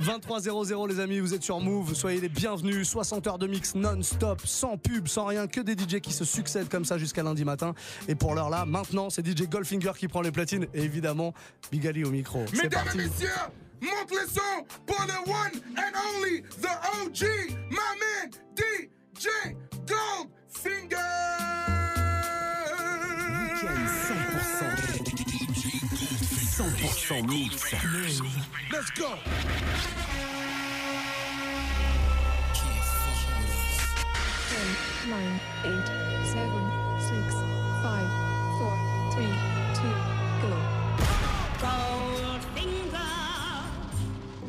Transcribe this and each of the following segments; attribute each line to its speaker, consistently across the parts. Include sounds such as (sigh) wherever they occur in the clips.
Speaker 1: 2300 les amis, vous êtes sur Move, soyez les bienvenus, 60 heures de mix non-stop, sans pub, sans rien, que des DJ qui se succèdent comme ça jusqu'à lundi matin. Et pour l'heure là, maintenant, c'est DJ Goldfinger qui prend les platines. Et évidemment, Bigali au micro.
Speaker 2: Mesdames et messieurs, monte le son pour le one and only, the OG, my DJ Goldfinger.
Speaker 3: 100% mix.
Speaker 2: Let's go.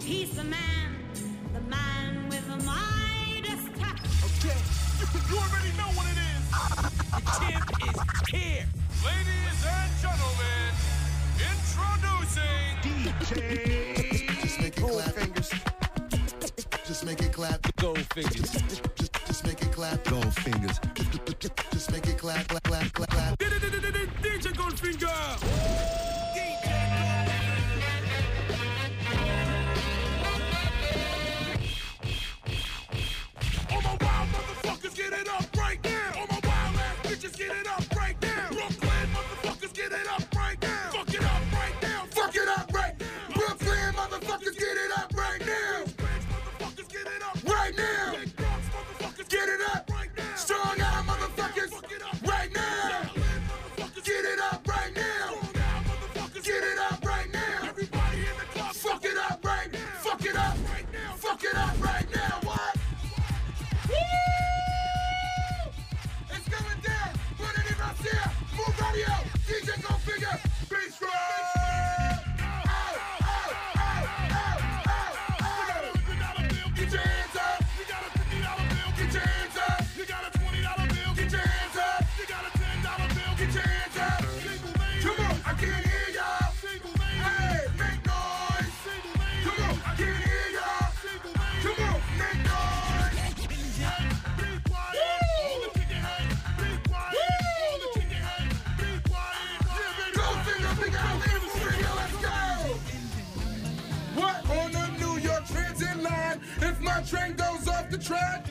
Speaker 4: He's the man, the man with the touch.
Speaker 3: Okay, (laughs) you already know what it is. (laughs) The is here, ladies and gentlemen. Producing DJ.
Speaker 5: Just make it clap. Fingers. Just make it clap. Just make it clap. Just make it clap. Clap. Clap. Clap.
Speaker 3: DJ Goldfinger.
Speaker 2: train goes off the track.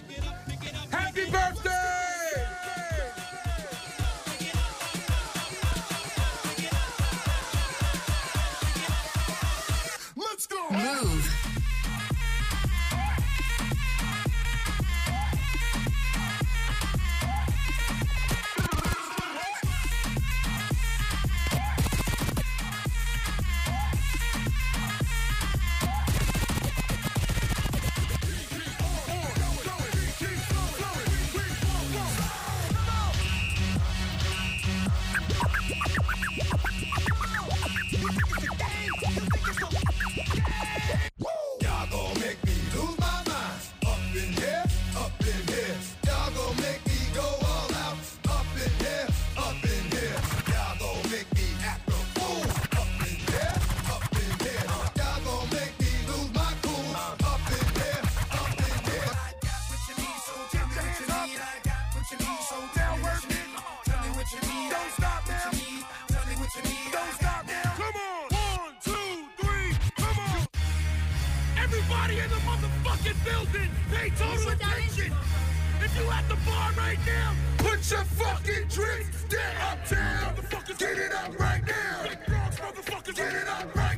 Speaker 2: Everybody in the motherfucking building, pay total attention. If you at the bar right now, put your fucking drinks down. Get it up right now. Get it up right now.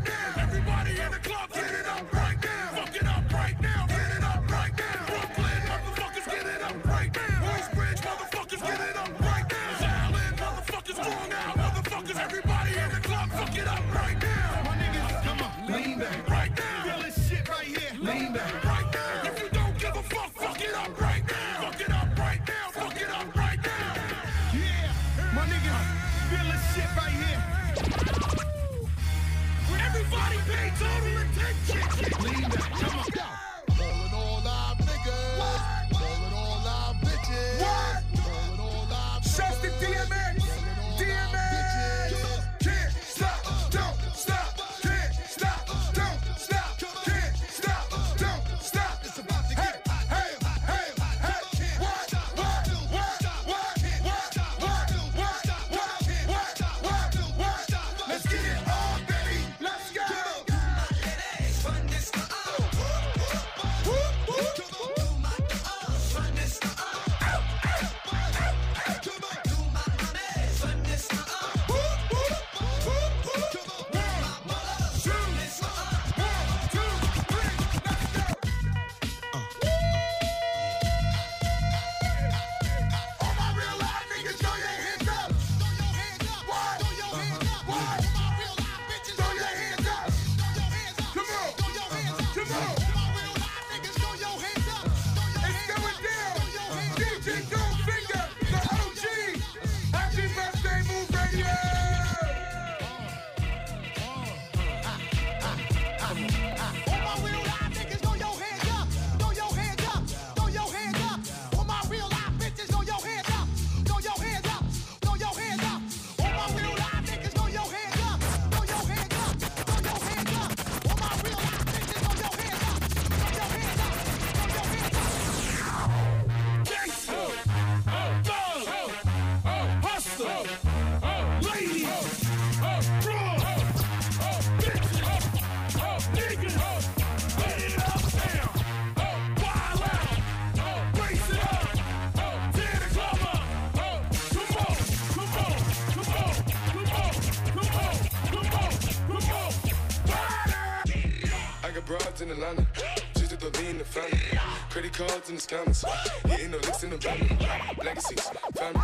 Speaker 6: these commas. Hitting the licks in the van. Legacies, fam.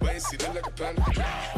Speaker 6: Wait and see, like a panda.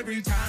Speaker 7: every time.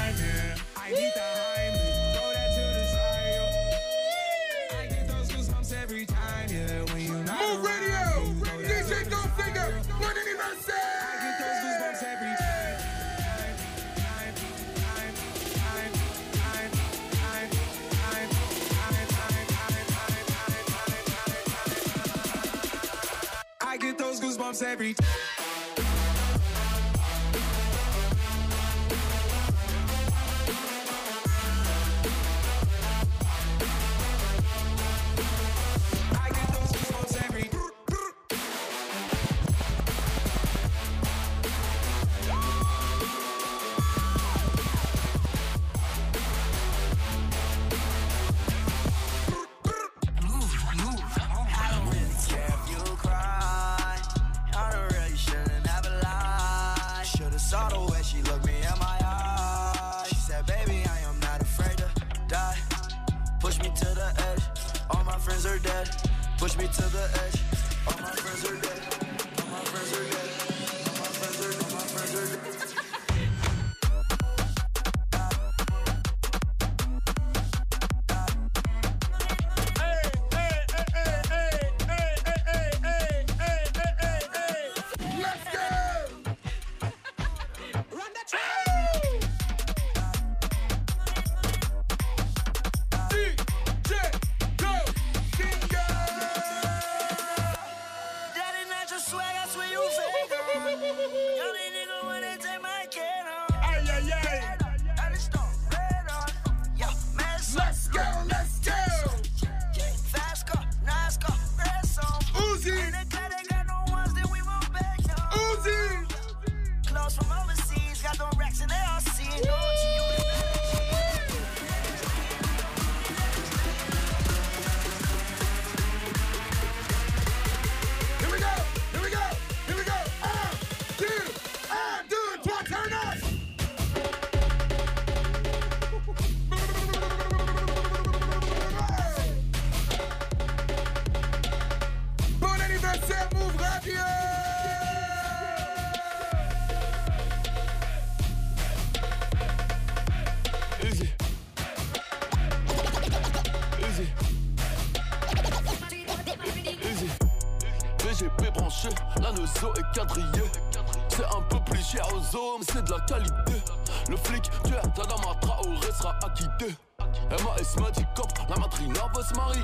Speaker 8: C'est
Speaker 9: de la qualité. Le flic, tu es Tadama Traoré sera acquitté. MAS Magic Cop, la matrina va se marier.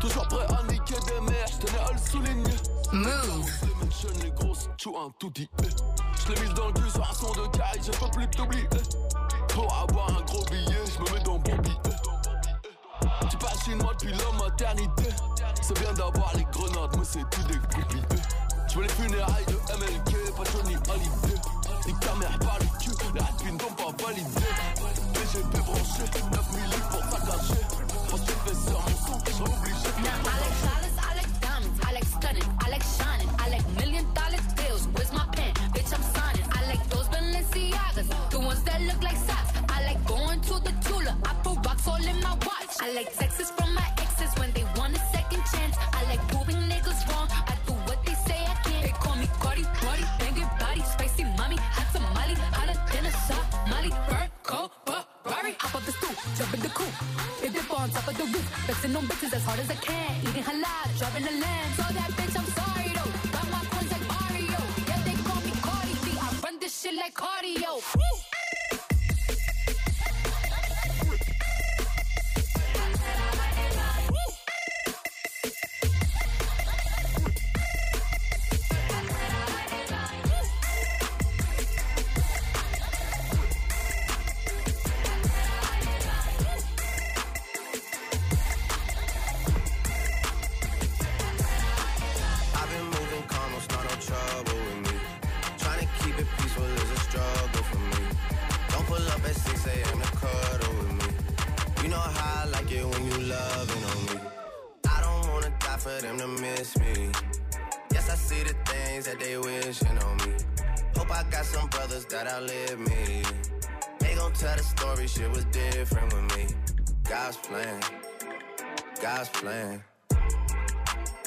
Speaker 9: Toujours prêt à niquer des mères, je tenais à le souligner.
Speaker 10: Move.
Speaker 9: Les les grosses, tu un tout dit. Je l'ai mis dans le cul sur un son de caille, je peux plus t'oublier. Pour avoir un gros billet, je me mets dans bon billet. Tu passes chez moi depuis la maternité. C'est bien d'avoir les grenades, mais c'est tout des. Je veux les funérailles de MLK, pas Johnny Hallyday. Nique ta mère par le cul, les rapines n'ont pas validé. BGP branché, 9000 livres pour saccager. Quand je fais sur mon son, je suis obligé.
Speaker 10: Now I like dollars, I like diamonds, I like stunning, I like shining, I like million dollar deals. Where's my pen? Bitch, I'm signing. I like those Balenciagas, the ones that look like socks. I like going to the Tula, I put rocks all in my watch. I like texts from my exes when they want a second chance. I like proving niggas wrong. In the coupe. Hit dip on top of the roof, flexing on bitches as hard as I can. Eating halal, driving a lamb. So that bitch, I'm sorry though. Got my coins like Mario. Yeah, they call me Cardi B. I run this shit like cardio. Woo!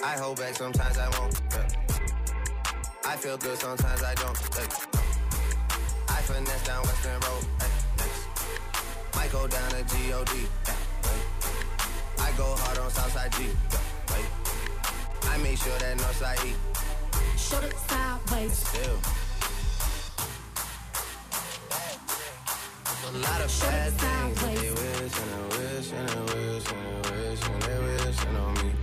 Speaker 11: I hold back, sometimes I won't. yeah. I feel good, sometimes I don't. yeah. I finesse down Western Road. yeah. Might go down to G-O-D. I go hard on Southside G. I make sure that Northside E.
Speaker 10: Shoot it sideways.
Speaker 11: Still. A lot of bad things they wish and they wish and they wish and they wish and they wishing on me.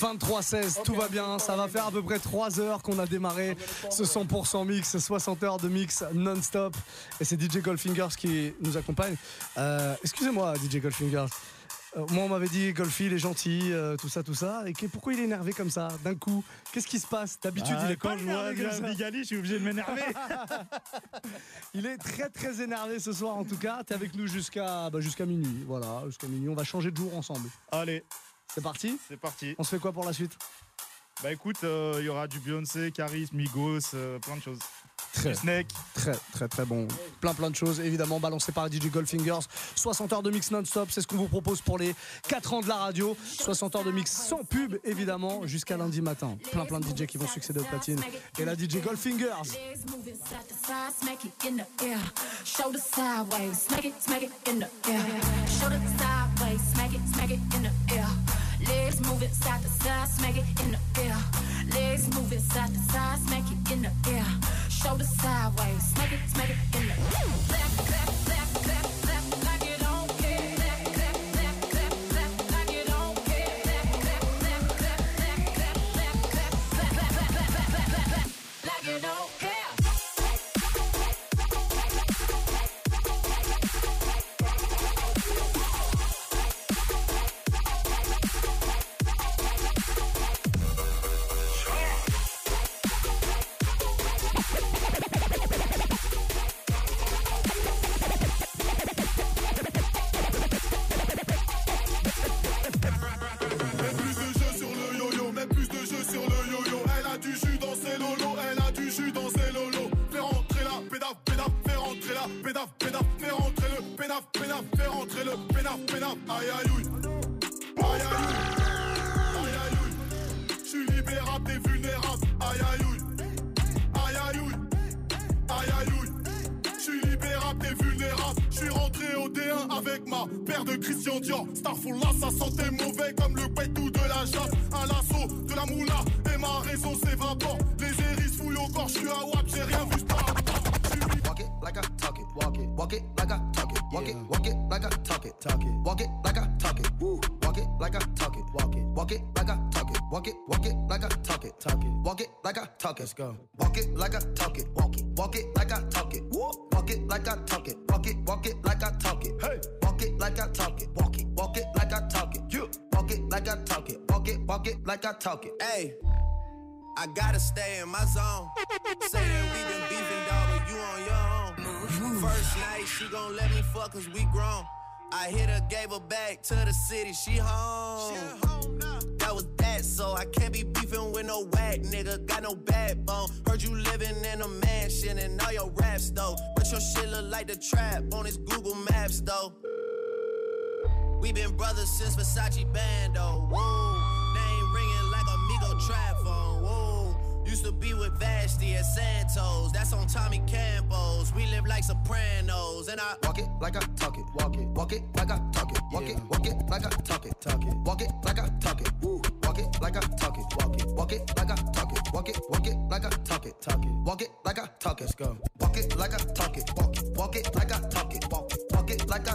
Speaker 1: 23-16, tout va bien. Ça va faire à peu près 3 heures qu'on a démarré ce 100% mix, 60 heures de mix non-stop. Et c'est DJ Goldfingers qui nous accompagne. Euh, Excusez-moi, DJ Goldfingers. Euh, moi, on m'avait dit Golfi, il est gentil, euh, tout ça, tout ça. Et que- pourquoi il est énervé comme ça, d'un coup? Qu'est-ce qui se passe? D'habitude,
Speaker 12: Ah,
Speaker 1: il est
Speaker 12: quand
Speaker 1: pas
Speaker 12: je vois. Bigali, je suis obligé de m'énerver. (laughs)
Speaker 1: Il est très très énervé ce soir en tout cas. T'es avec nous jusqu'à bah, jusqu'à minuit. Voilà, jusqu'à minuit. On va changer de jour ensemble.
Speaker 12: Allez,
Speaker 1: C'est parti
Speaker 12: c'est parti.
Speaker 1: On se fait quoi pour la suite?
Speaker 12: Bah écoute, euh, il y aura du Beyoncé, Caris, Migos, euh, plein de choses.
Speaker 1: Très,
Speaker 12: Snake.
Speaker 1: très très très bon. Plein plein de choses évidemment balancées par DJ Goldfingers. 60 heures de mix non-stop, c'est ce qu'on vous propose pour les 4 ans de la radio. 60 heures de mix sans pub évidemment jusqu'à lundi matin. Plein plein de DJ qui vont succéder aux platines. Et la DJ Goldfingers.
Speaker 10: Legs side to side, smack it in the air. Legs side to side, smack it in the air. Shoulder sideways, smack it, smack it in the air.
Speaker 13: Let's go, walk it like I talk it, walk it, walk it like I talk it, woo, walk it like I talk it, walk it, walk it like I talk it, hey, walk it like I talk it, walk it, walk it like I talk it, you, walk it like I talk it, walk it, walk it like I talk it,
Speaker 11: Hey, I gotta stay in my zone. Say that we been beefing, dog, but you on your own. First night, she gon' let me fuck cause we grown. I hit her, gave her back to the city, she home. That no whack nigga. Got no backbone. Heard you living in a mansion and all your raps though. But your shit look like the trap on his Google Maps though. We been brothers since Versace Bando. Whoa, name ringing like Amigo trap used to be with Vashti at Santos. That's on Tommy Campos. We live like Sopranos, and I
Speaker 13: walk it like I talk it, walk it, walk it like I talk it, walk it, walk it like I talk it, talk it, walk it like I talk it, woo, walk it like I talk it, walk it, walk it like I talk it, walk it, walk it like I talk it, talk it, walk it like I talk it, let's go, walk it like I talk it, walk it, walk it like I talk it, walk it, walk it like I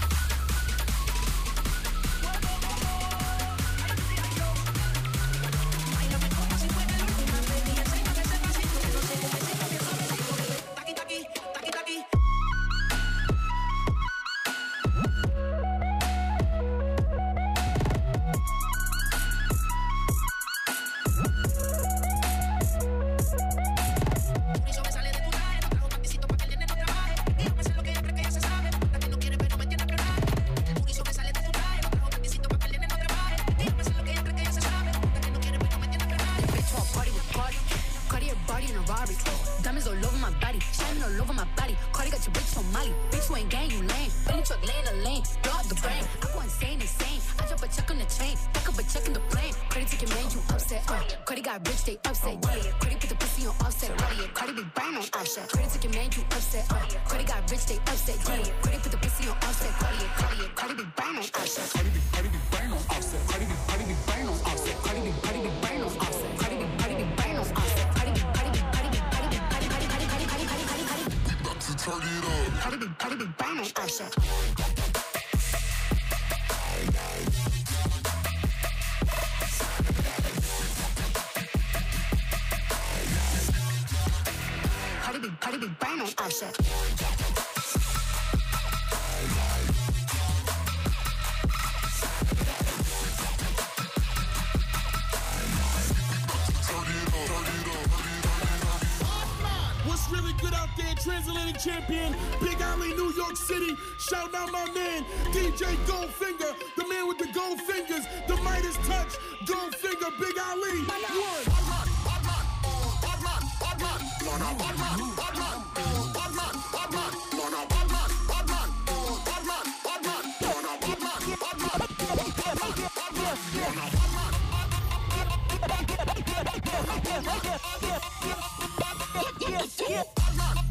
Speaker 10: All over my body. Shining all over my body. Cardi got your bitch on Molly. Bitch, you ain't gang, you lame. Billy truck lane to lane. Blow the brain. I go insane, insane. I drop a check on the chain. Back up a check in the plane. Cardi take your man, you upset. Uh. Cardi got rich, they upset. Yeah. Cardi put the pussy on offset. Cardi, yeah. Cardi be brain on offset. Cardi take your man, you upset. Uh. Cardi got rich, they upset. Yeah. Cardi put the pussy on offset. Cardi, yeah. Cardi, yeah. Cardi be brain on offset. Cardi be, Cardi be brain on offset. Cardi be, Cardi be brain on offset. Cardi be, Cardi be brain on offset. turn it up. Cardi put it bang on us. Cardi B, Cardi B, bang on
Speaker 14: us. Transatlantic champion, Big Ali, New York City. Shout out my man, DJ Goldfinger, the man with the gold fingers, the Midas touch, Goldfinger, Big Ali. One.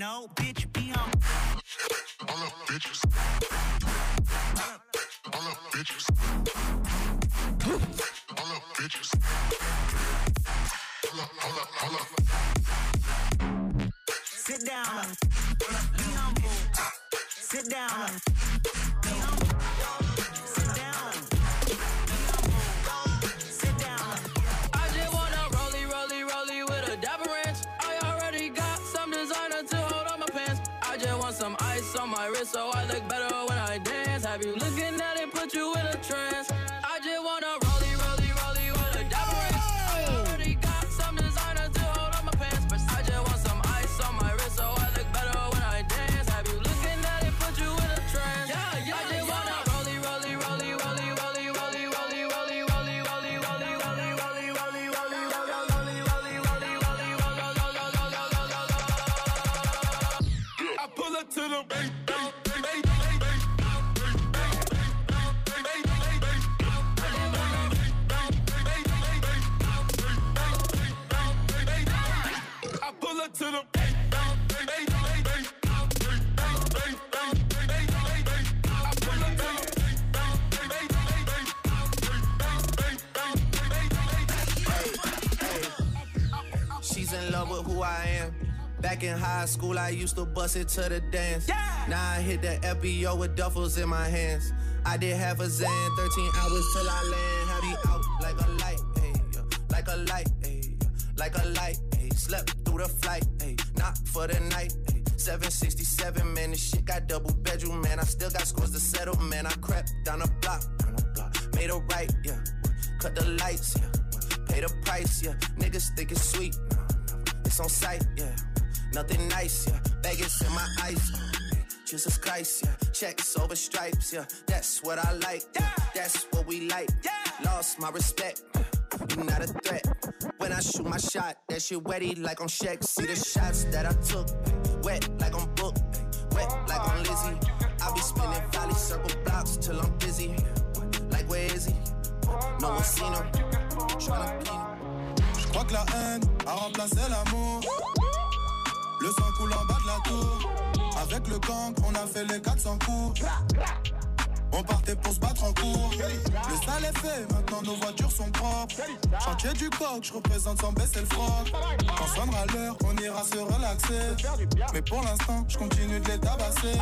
Speaker 15: know. Bitch, be on.
Speaker 14: All up bitches.
Speaker 16: So I look better when I dance. Have you looking at it, put you in a trance? I
Speaker 11: am. Back in high school, I used to bust it to the dance. Now I hit the FBO with duffels in my hands. I did half a Xan, 13 hours till I land. Had me out like a light, ayy, like a light, ayy, like a light, ayy. Slept through the flight, ayy, not for the night, ayy. 767, man, this shit got double bedroom, man. I still got scores to settle, man. I crept down a block, down the block, made a right, yeah. Cut the lights, yeah. Pay the price, yeah. Niggas think it's sweet. It's on sight, yeah. Nothing nice, yeah. Vegas in my eyes. yeah. Jesus Christ, yeah. Checks over stripes, yeah. That's what I like, yeah. That's what we like. yeah. Lost my respect. You not a threat. When I shoot my shot, that shit wetty like on Shaq. See the shots that I took, wet like on Book, wet like on Lizzie. I be spinning valley circle blocks till I'm busy. Like where is he? No one seen him. Tryna
Speaker 17: crois que la haine a remplacé l'amour. Le sang coule en bas de la tour. Avec le gang, on a fait les 400 coups. On partait pour se battre en cours. Le sale est fait, maintenant nos voitures sont propres. Chantier du coq, je représente sans baisser le froc. Quand sonnera l'heure, on ira se relaxer. Mais pour l'instant, je continue de les tabasser.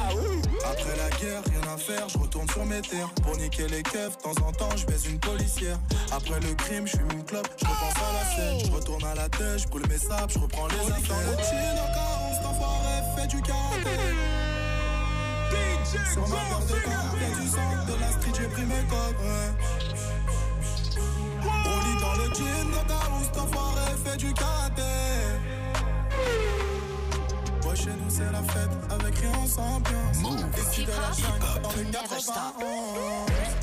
Speaker 17: Après la guerre, rien à faire, je retourne sur mes terres. Pour niquer les keufs, de temps en temps, je baise une policière. Après le crime, je fume une clope, je repense à la scène. Je retourne à la tête, je mes sables, je reprends les affaires. Le chin, encore, fait du karaté. Sur ma paire de corps, y'a du sang de la street, j'ai pris mes codes, ouais. On lit dans le jean, dans ta où cet enfoiré fait du karaté. Ouais, chez nous c'est la fête, avec rien sans ambiance. Ici de la jungle, dans le 91.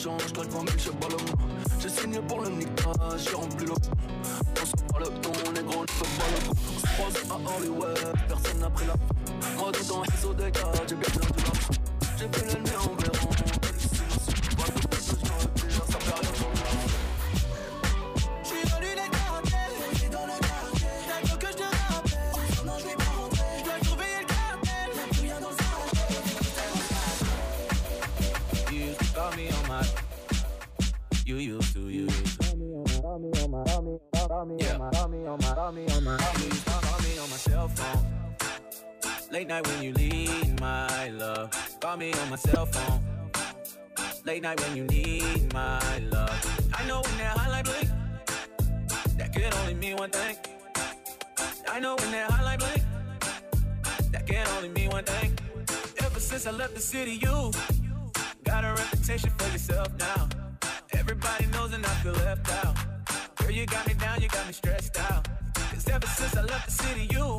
Speaker 16: L'échange, toi le 20 000, je bats le mot. J'ai signé pour le Nika, j'ai rempli le On se pas le ton, les gros, ne peuvent pas le coup. On se croise à Hollywood, personne n'a pris la. Moi tout en réseau des gars, j'ai bien perdu la. J'ai vu l'ennemi en verron,
Speaker 18: night when you leave, my love. Call me on my cell phone. Late night when you need my love. I know when that highlight blink, that can only mean one thing. I know when that highlight blink, that can only mean one thing. Ever since I left the city, you got a reputation for yourself now. Everybody knows and I feel left out. Girl, you got me down, you got me stressed out. Cause ever since I left the city, you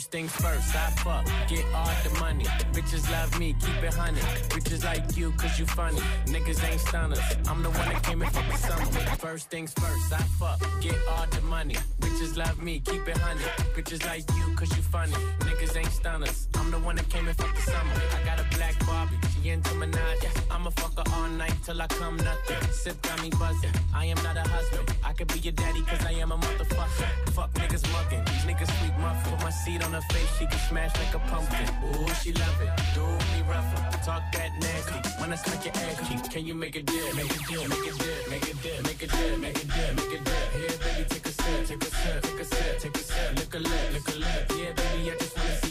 Speaker 19: First things first, I fuck, get all the money. Bitches love me, keep it honey. Bitches like you, cause you funny. Niggas ain't stunners. I'm the one that came in the summer. First things first, I fuck, get all the money. Bitches love me, keep it honey. Bitches like you, cause you funny. Niggas ain't stunners. I'm the one that came in the summer. I got a black Barbie, she into Minaj. I'ma fuck her all night till I come nothing. Sip got me buzzing. I am not a husband. I could be your daddy, cause I am a motherfucker. Fuck niggas mugging. These niggas sweet muffin. Put my seed on her face, she can smash like a pumpkin. Ooh, she love it. Do me rougher. Talk that nasty. When I smack your ass cheek, can you make a dip? Make a dip, make a dip, make a dip, make a dip, make a dip, make a dip. Here, baby, take a sip, take a sip, take a sip, take a sip. Look a lip, lick a lip. Yeah, baby, I just wanna see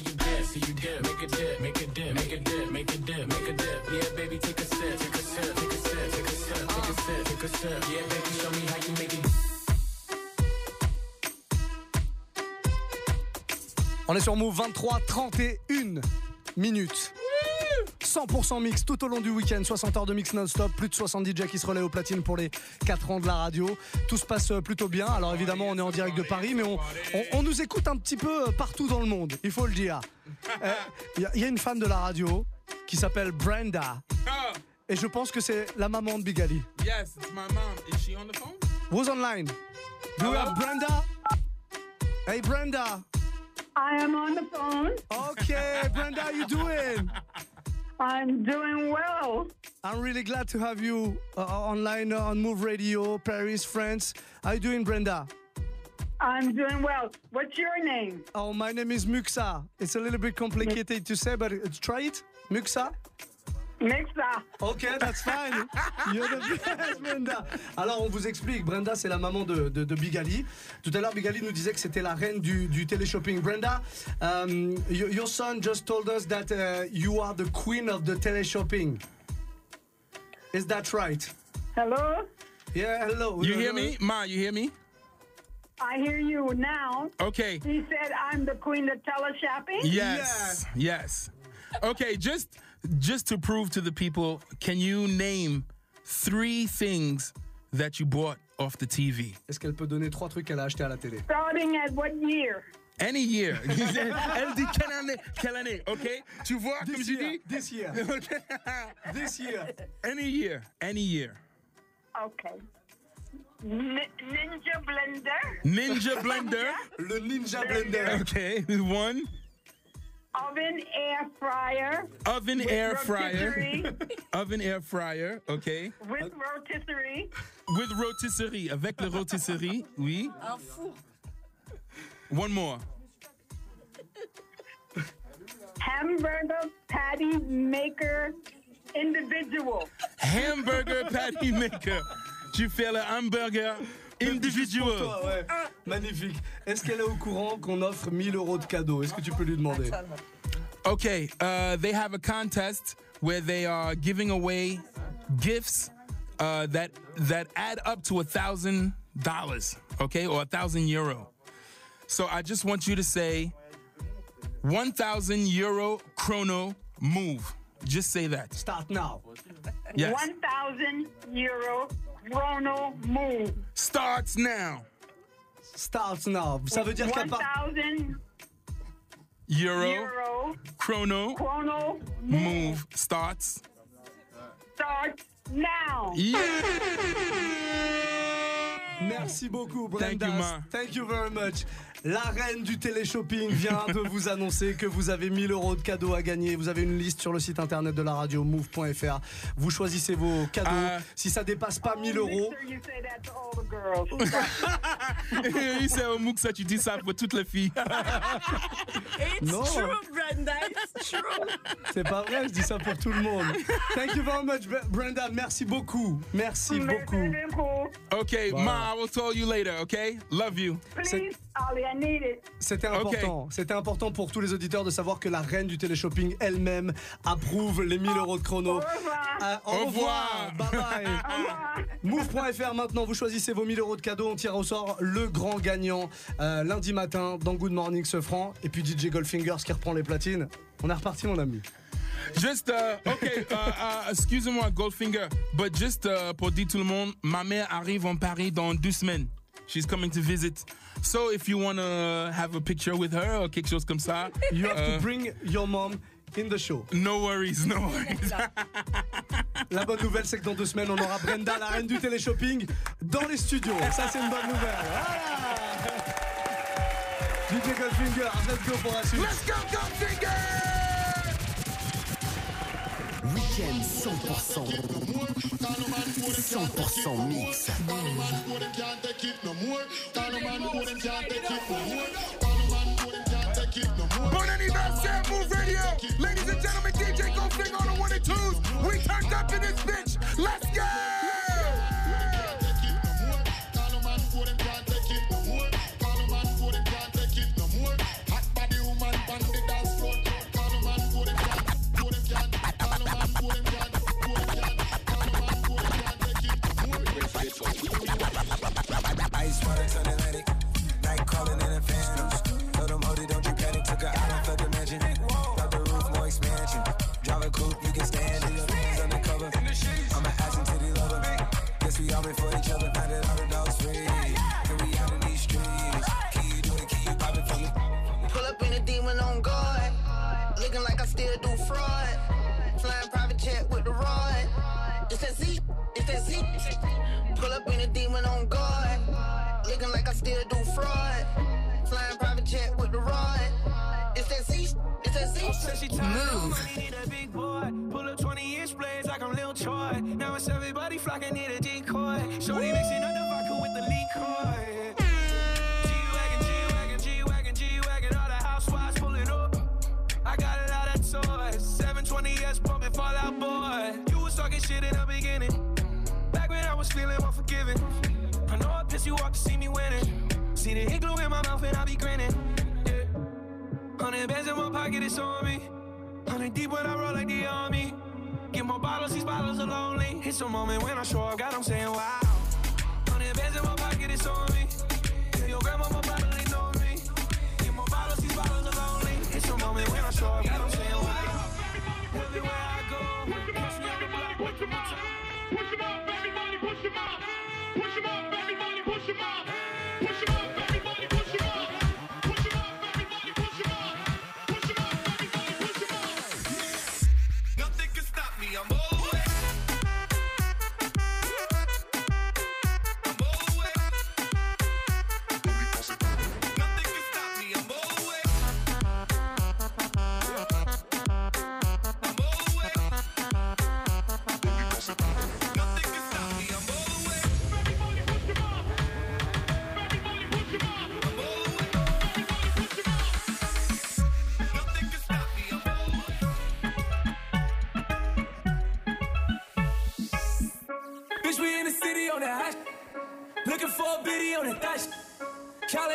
Speaker 19: see you dip. Make a dip, make a dip.
Speaker 1: On est sur Move 23, 31 minutes. 100% mix tout au long du week-end, 60 heures de mix non-stop, plus de 60 DJ qui se relaient au platine pour les 4 ans de la radio. Tout se passe euh, plutôt bien. Alors évidemment, on est en direct de Paris, mais on, on- on nous écoute un petit peu euh, partout dans le monde, il faut le dire. Euh, Il y, a- il y a une fan de la radio qui s'appelle Brenda. Et je pense que c'est la maman de Big Ali.
Speaker 2: Yes, it's my mom. Is she on the phone?
Speaker 1: Who's online? Do we have Brenda? Hey Brenda.
Speaker 20: I am on the phone.
Speaker 1: Okay, Brenda, how you doing? (laughs)
Speaker 20: I'm doing well.
Speaker 1: I'm really glad to have you uh, online uh, on Move Radio, Paris, France. How are you doing, Brenda?
Speaker 20: I'm doing well. What's your name?
Speaker 1: Oh, my name is Muxa. It's a little bit complicated to say, but uh, try it. Muxa?
Speaker 20: Mixa.
Speaker 1: Ok, that's fine. You're the best, Brenda. Alors, on vous explique. Brenda, c'est la maman de, de, de Big Ali. Tout à l'heure, Big Ali nous disait que c'était la reine du, du téléshopping. Brenda, um, your, your son just told us that uh, you are the queen of the teleshopping. Is that right?
Speaker 20: Hello?
Speaker 1: Yeah, hello.
Speaker 2: You hear me? Ma, you hear me?
Speaker 20: I hear you now.
Speaker 2: Okay.
Speaker 20: He said I'm the queen of teleshopping?
Speaker 2: Yes. Yes. Okay, just just to prove to the people, can you name three things that you bought off the TV?
Speaker 1: Est-ce qu'elle peut donner trois trucs qu'elle a acheté à la télé?
Speaker 20: Starting at what year?
Speaker 2: Any year. (laughs) Elle dit quelle année, quelle année, ok? Tu vois, comme je
Speaker 1: year,
Speaker 2: dis?
Speaker 1: This year. (laughs)
Speaker 2: Ok.
Speaker 1: This year.
Speaker 2: Any year. Any year.
Speaker 20: Okay. N- Ninja blender?
Speaker 2: Ninja blender.
Speaker 1: Le Ninja blender.
Speaker 2: Okay, (laughs) one.
Speaker 20: Oven air fryer?
Speaker 2: Oven air fryer. (laughs) Oven air fryer, okay.
Speaker 20: With rotisserie?
Speaker 2: With rotisserie, avec le rotisserie, oui.
Speaker 20: Un four.
Speaker 2: One more.
Speaker 20: Hamburger patty maker individual.
Speaker 2: Hamburger patty maker. Tu fais le hamburger individual.
Speaker 1: Toi, ouais. Magnifique. Est-ce qu'elle est au courant qu'on offre 1000 euros de cadeaux Est-ce que tu peux lui demander
Speaker 2: Okay, uh, they have a contest where they are giving away gifts uh, that that add up to a thousand dollars, okay, or a thousand euro. So I just want you to say one thousand euro chrono move. Just say that.
Speaker 1: Start now.
Speaker 2: Yes.
Speaker 20: 1,000 euro chrono move.
Speaker 2: Starts now.
Speaker 1: Starts now. Ça veut dire qu'à part...
Speaker 20: 1,000
Speaker 2: Euro,
Speaker 20: euro
Speaker 2: chrono
Speaker 20: chrono
Speaker 2: move starts.
Speaker 20: start now.
Speaker 2: Yeah.
Speaker 1: Merci beaucoup,
Speaker 2: Thank
Speaker 1: Brenda.
Speaker 2: you, ma.
Speaker 1: Thank you very much. La reine du téléshopping vient de vous annoncer que vous avez 1000 euros de cadeaux à gagner. Vous avez une liste sur le site internet de la radio move.fr. Vous choisissez vos cadeaux.
Speaker 2: Euh,
Speaker 1: Si ça dépasse pas 1000 euros. (laughs) (laughs)
Speaker 2: Il sait au Mouk ça, tu dis ça pour toutes les filles. (laughs)
Speaker 21: It's
Speaker 1: No.
Speaker 21: true, Brenda. It's true.
Speaker 1: c'est pas vrai, je dis ça pour tout le monde. Thank you very much, Bre- Brenda. Merci beaucoup. Merci beaucoup.
Speaker 2: Okay, Ma, I will tell you later, okay? Love you.
Speaker 20: Please,
Speaker 1: C'était important. C'était important pour tous les auditeurs de savoir que la reine du téléshopping elle-même approuve les 1000 euros de chrono. Au
Speaker 2: Au
Speaker 1: revoir. Bye bye. (laughs) Move.fr maintenant, vous choisissez vos 1000 euros de cadeaux. On tire au sort le grand gagnant euh, lundi matin dans Good Morning ce franc. Et puis DJ Goldfingers qui reprend les platines. On est reparti, mon ami.
Speaker 2: Just, uh, okay, uh, uh, excusez-moi, Goldfinger, but just uh, pour dire tout le monde, ma mère arrive en Paris dans deux semaines. She's coming to visit. So if you want to have a picture with her or quelque chose comme ça.
Speaker 1: You have
Speaker 2: uh,
Speaker 1: to bring your mom in the show.
Speaker 2: No worries, no worries. (laughs)
Speaker 1: La bonne nouvelle, c'est que dans deux semaines, on aura Brenda, la reine du téléshopping, dans les studios. Ça, c'est une bonne nouvelle. Voilà. (laughs) DJ Goldfinger, let's go pour la suite.
Speaker 22: Let's go, Goldfinger!
Speaker 23: Week-end 100%. 100% mix.
Speaker 22: Bon anniversaire, Move Radio! Ladies and gentlemen, DJ Go Goldfinger on the one and twos. We turned up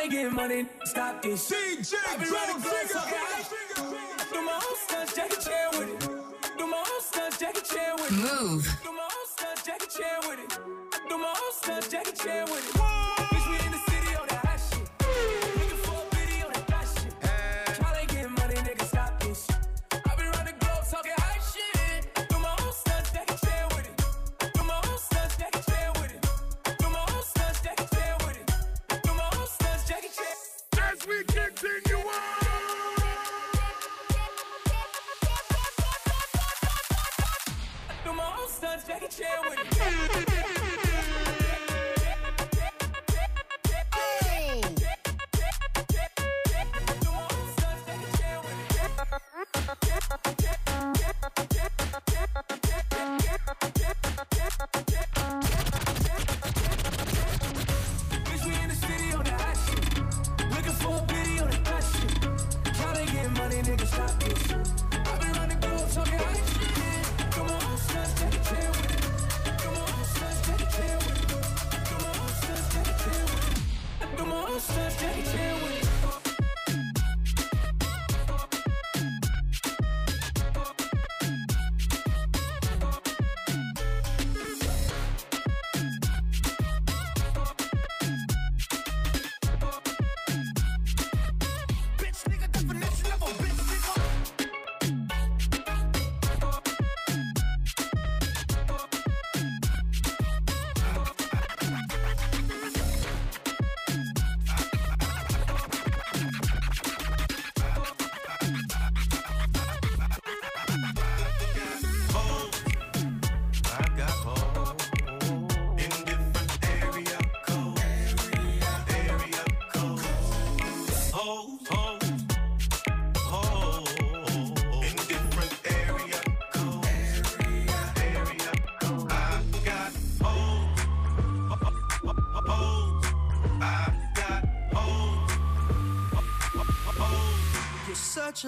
Speaker 15: Getting money, stop this. DJ I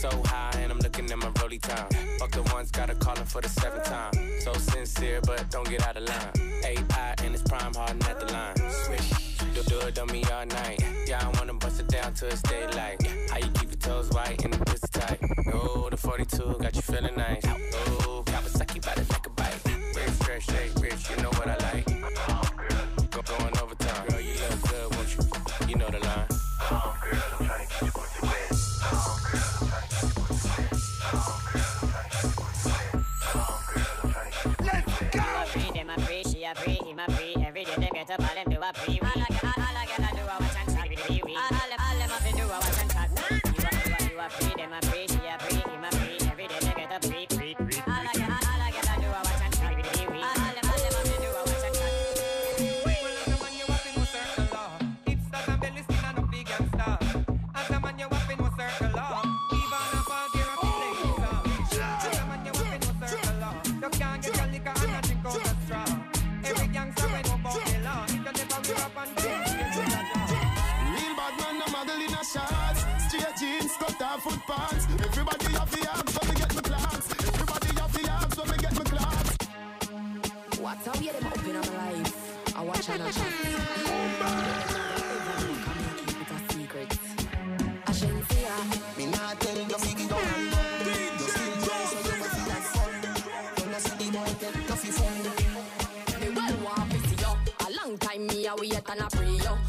Speaker 19: So high, and I'm looking at my rolly time. Fuck the ones, gotta call him for the seventh time. So sincere, but don't get out of line. AI and it's prime, hard at the line. Swish, you do it on me all night. Yeah, I wanna bust it down till it's daylight. How you keep your toes white and the pussy tight? Oh, the 42 got you feeling nice. Oh, Kawasaki, by the neck a bite. Rich, fresh, rich, rich, you know what I like.
Speaker 24: a pris, a free.
Speaker 25: foot pants. Everybody have the abs when me get my class. Everybody have the abs when me get my class.
Speaker 26: What how you them up in my life? I watch (laughs) and I chat.
Speaker 3: Me not so you like fun. See the boy.
Speaker 26: Me well. A long time me a wait and I pray.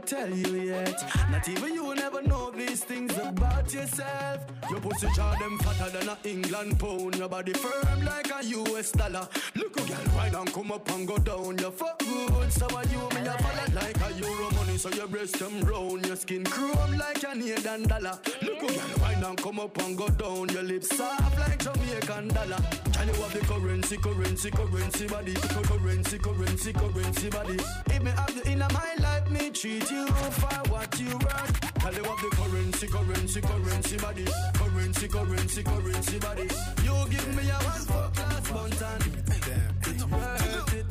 Speaker 9: tell you yet. Not even you will never know these things about yourself. Your pussy jaw them fatter than a England pound. Your body firm like a US dollar. Look a girl, why and come up and go down? Your fuck good, so are you me a follow like a euro money, so your breast them round. Your skin chrome like a Canadian dollar. Look a girl, why and come up and go down? Your lips soft like Jamaican dollar. Can you have the currency, currency, currency body? Currency, currency, currency body. If me have you in my life, me treat you for what you worth. Tell you have the currency, currency, currency body. Currency, currency, currency body. You give me a one for class buntan. It's worth it.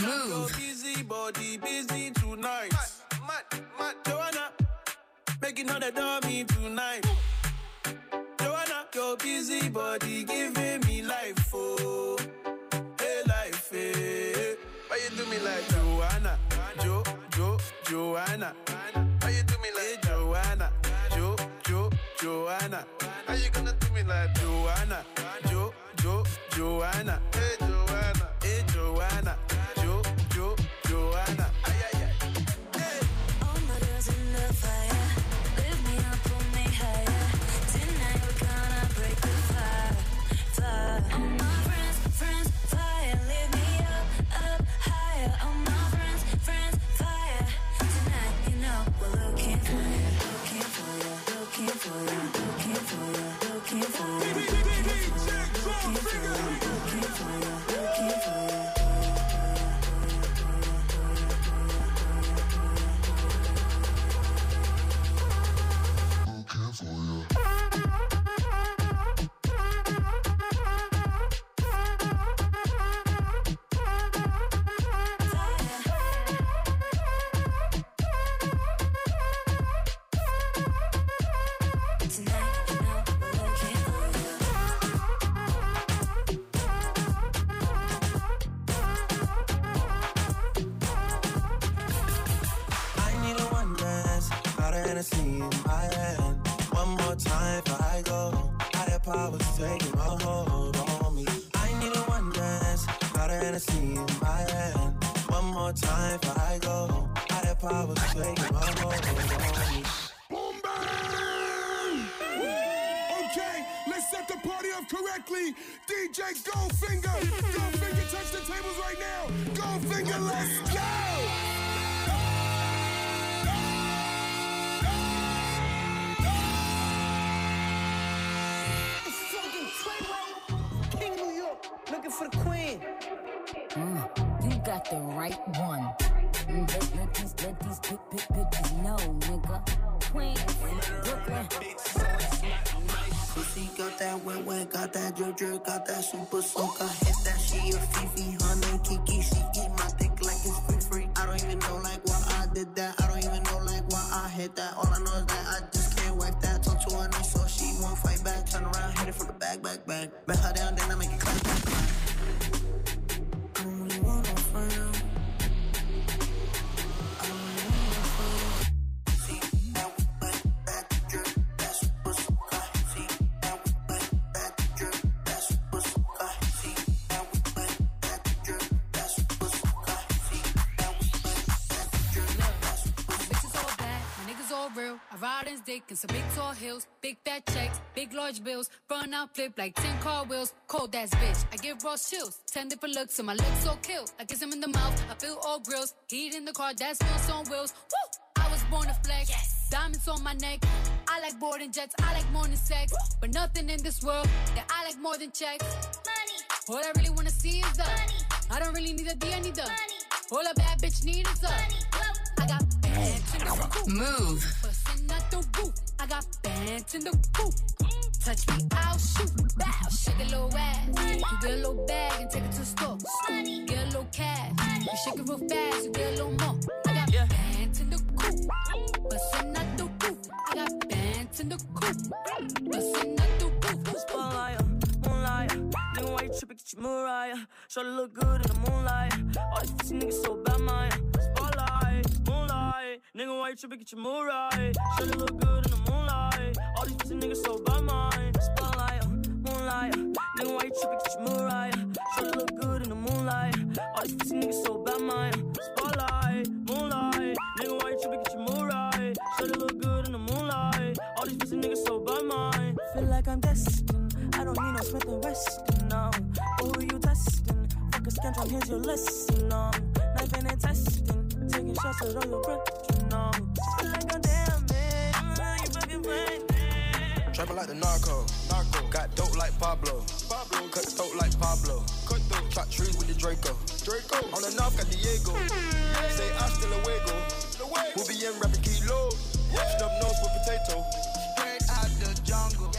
Speaker 22: Move. Busy body, busy tonight. Mad, mad, Joanna, making all the dummy tonight. Joanna, your busy body giving me life, oh, you do me like Joanna, Jo, Jo, Joanna? Why you do me like Joanna, Jo, Jo, Joanna? How you gonna do me like Joanna, Jo, Jo, Joanna? Hey Joanna, hey Joanna,
Speaker 27: soak. I hit that she a Fifi, honey Kiki. She eat my dick like it's free free. I don't even know like why I did that. I don't even know like why I hit that. All I know is that I just can't wipe that. Talk to her so she won't fight back. Turn around, hit it from the back, back, back. Bet her down, then I make it clap,
Speaker 10: ride in dick in some big tall hills, big fat checks, big large bills. Run out, flip like 10 car wheels. Cold ass bitch, I give raw chills. 10 different looks, and my lips so kill. I kiss him in the mouth, I feel all grills. Heat in the car, that's wheels on wheels. Woo! I was born to flex. Diamonds on my neck. I like boarding jets, I like more than sex. But nothing in this world that I like more than checks. Money. All I really wanna see is the money. I don't really need a D, I need the money. All a bad bitch need is the money. I got bands in.
Speaker 28: Move.
Speaker 10: Out the roof. I got bands in the roof. Touch me, I'll shoot. Bow. Shake a little ass. You get a little bag and take it to the store. Get a little cash. You shake it real fast, you get a little more. I got bands in the coop. Bustin' out the roof. I got bands in the coop. Bustin' out the roof.
Speaker 29: Spotlight, moonlight. Nigga, why you tripping? Get your Mariah. Shorty look good in the moonlight. All these pussy niggas so bad, man. Spotlight, moonlight. Nigga, why you tripping? Get your Mariah. Shorty look good in the moonlight. All these pussy niggas so bad, man. Spotlight, uh, moonlight. Uh. Nigga, why you tripping? Get your Mariah. Shorty look good in the moonlight. All these pussy niggas so bad, mine. Spotlight, moonlight. Nigga, why you tripping? Get your Mariah. Shorty look good in the moonlight. All these pussy niggas so bad, mine. Feel like I'm destined. I don't need no Smith and Wesson, no. Who are you testing? Fuck a scantron, here's your lesson, no. Knife and testing. Taking shots at all your breath, you know. Like
Speaker 2: the narco. Narco. Got dope like Pablo. Pablo. Cut throat like Pablo. Cut throat. Chop trees with the Draco. Draco. On the north got Diego. Say hasta luego. We'll be in rapping kilo. Snub nose with potato.
Speaker 13: Straight out the jungle.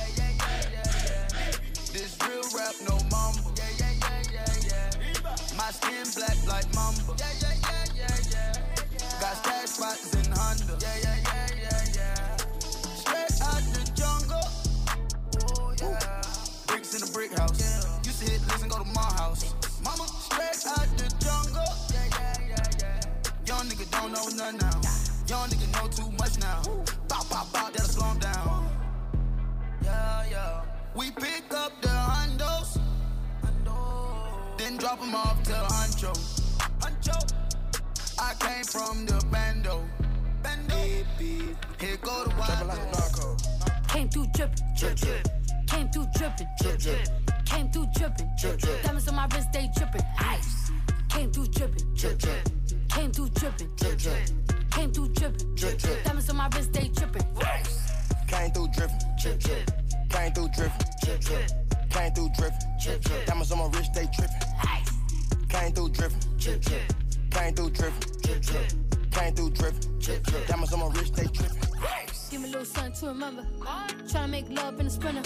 Speaker 13: This real rap, no mumble. My skin black like mamba. Don't know nothing now. Young nigga know too much now. Bow, bow, bow, that'll slow 'em down. Yeah, yeah. We pick up the hundos, then drop 'em off to the Huncho. Huncho. I came from the bando. Bando. Here go the wild.
Speaker 10: Came through drippin', drip, drip. Came through drippin', drip, drip. Came through drippin', drip, drip. Diamonds on my wrist, they drippin', ice. Came through drippin', drip, drip. Came through drippin', drip, drip. Came through drippin', drip, drip. Diamonds on my wrist, they drippin'.
Speaker 2: Came through dripping. Drip, drip. Came through dripping. Drip, drip. Came through dripping. Drip, drip. Diamonds on my wrist, they tripping. Came through dripping. Drip, drip. Came through dripping. Drip, drip. Came through dripping. Drip, drip. Diamonds on my wrist, they tripping.
Speaker 10: Give me a little something to remember. Tryna make love in a sprinter.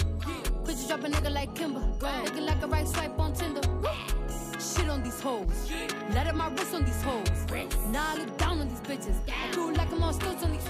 Speaker 10: Bitches drop a nigga like Kimber. Looking like a right swipe on Tinder. Shit on these hoes. Let up my wrist on these hoes. Now I look down on these bitches. I do like I'm on stilts on these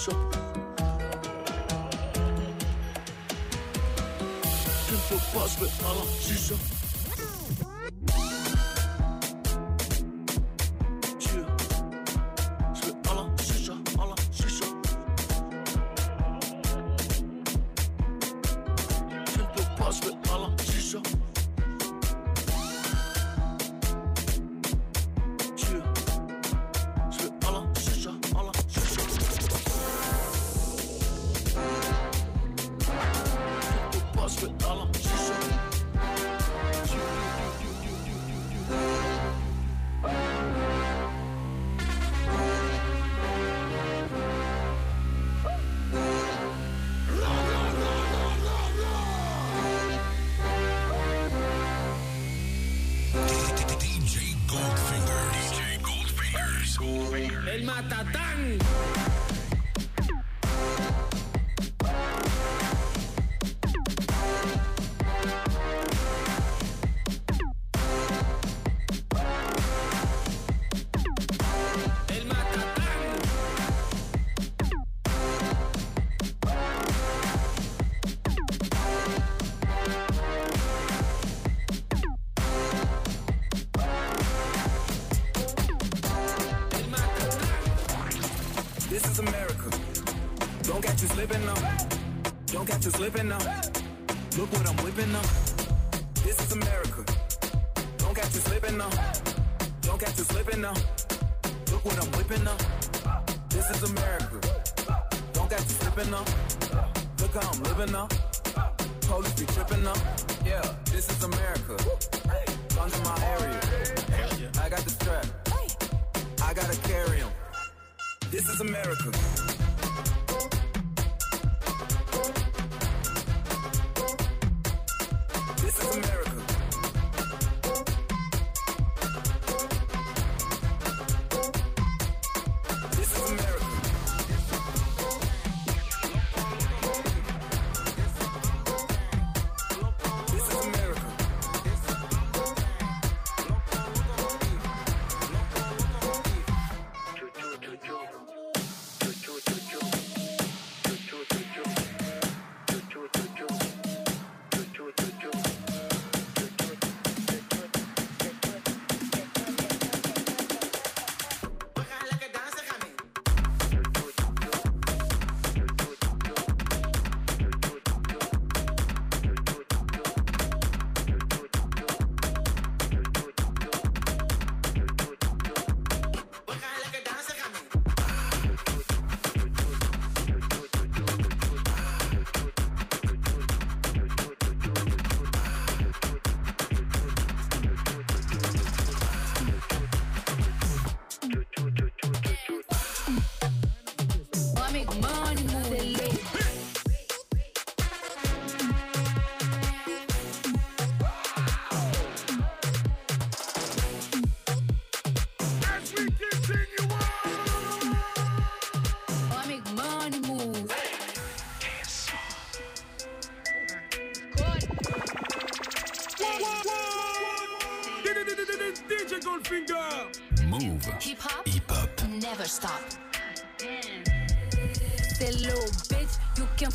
Speaker 9: chaud.
Speaker 2: Il faut pas, je veux un slipping now. Look what I'm whipping now. This is America. Don't catch you slipping now. Don't catch you slipping now. Look what I'm whipping now. This is America. Don't catch you slipping now. Look how I'm living now. Police be tripping now. Yeah, this is America. In my area. I got the strap. I gotta carry 'em. This is America.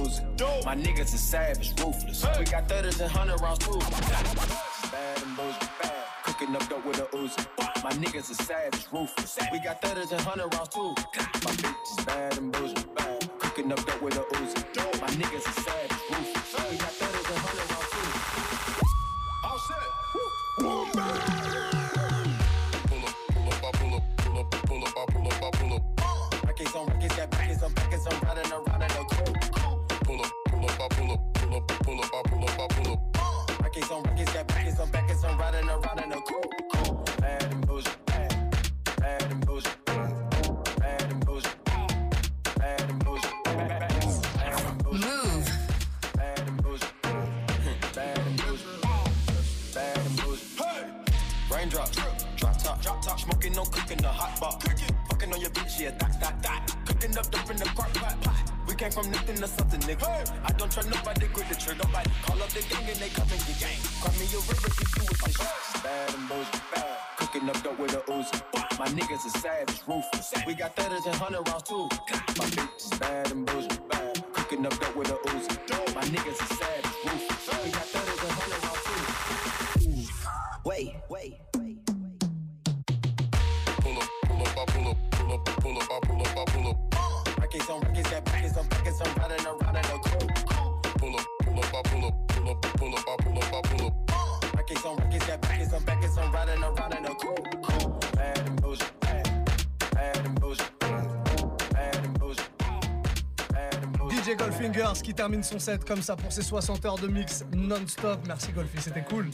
Speaker 30: Uzi. My niggas are savage, ruthless. Hey. We got 30s and 100 rounds too. Bad and bullshit, bad. Cooking up dope with a Uzi. My niggas are savage, ruthless. We got 30s and 100 rounds too. My bitch is bad and bullshit, bad. Cooking up dope with a Uzi. My niggas are savage, ruthless. We got
Speaker 11: 30s I
Speaker 1: termine son set comme ça pour ses 60 heures de mix non-stop. Merci Golfi, c'était cool.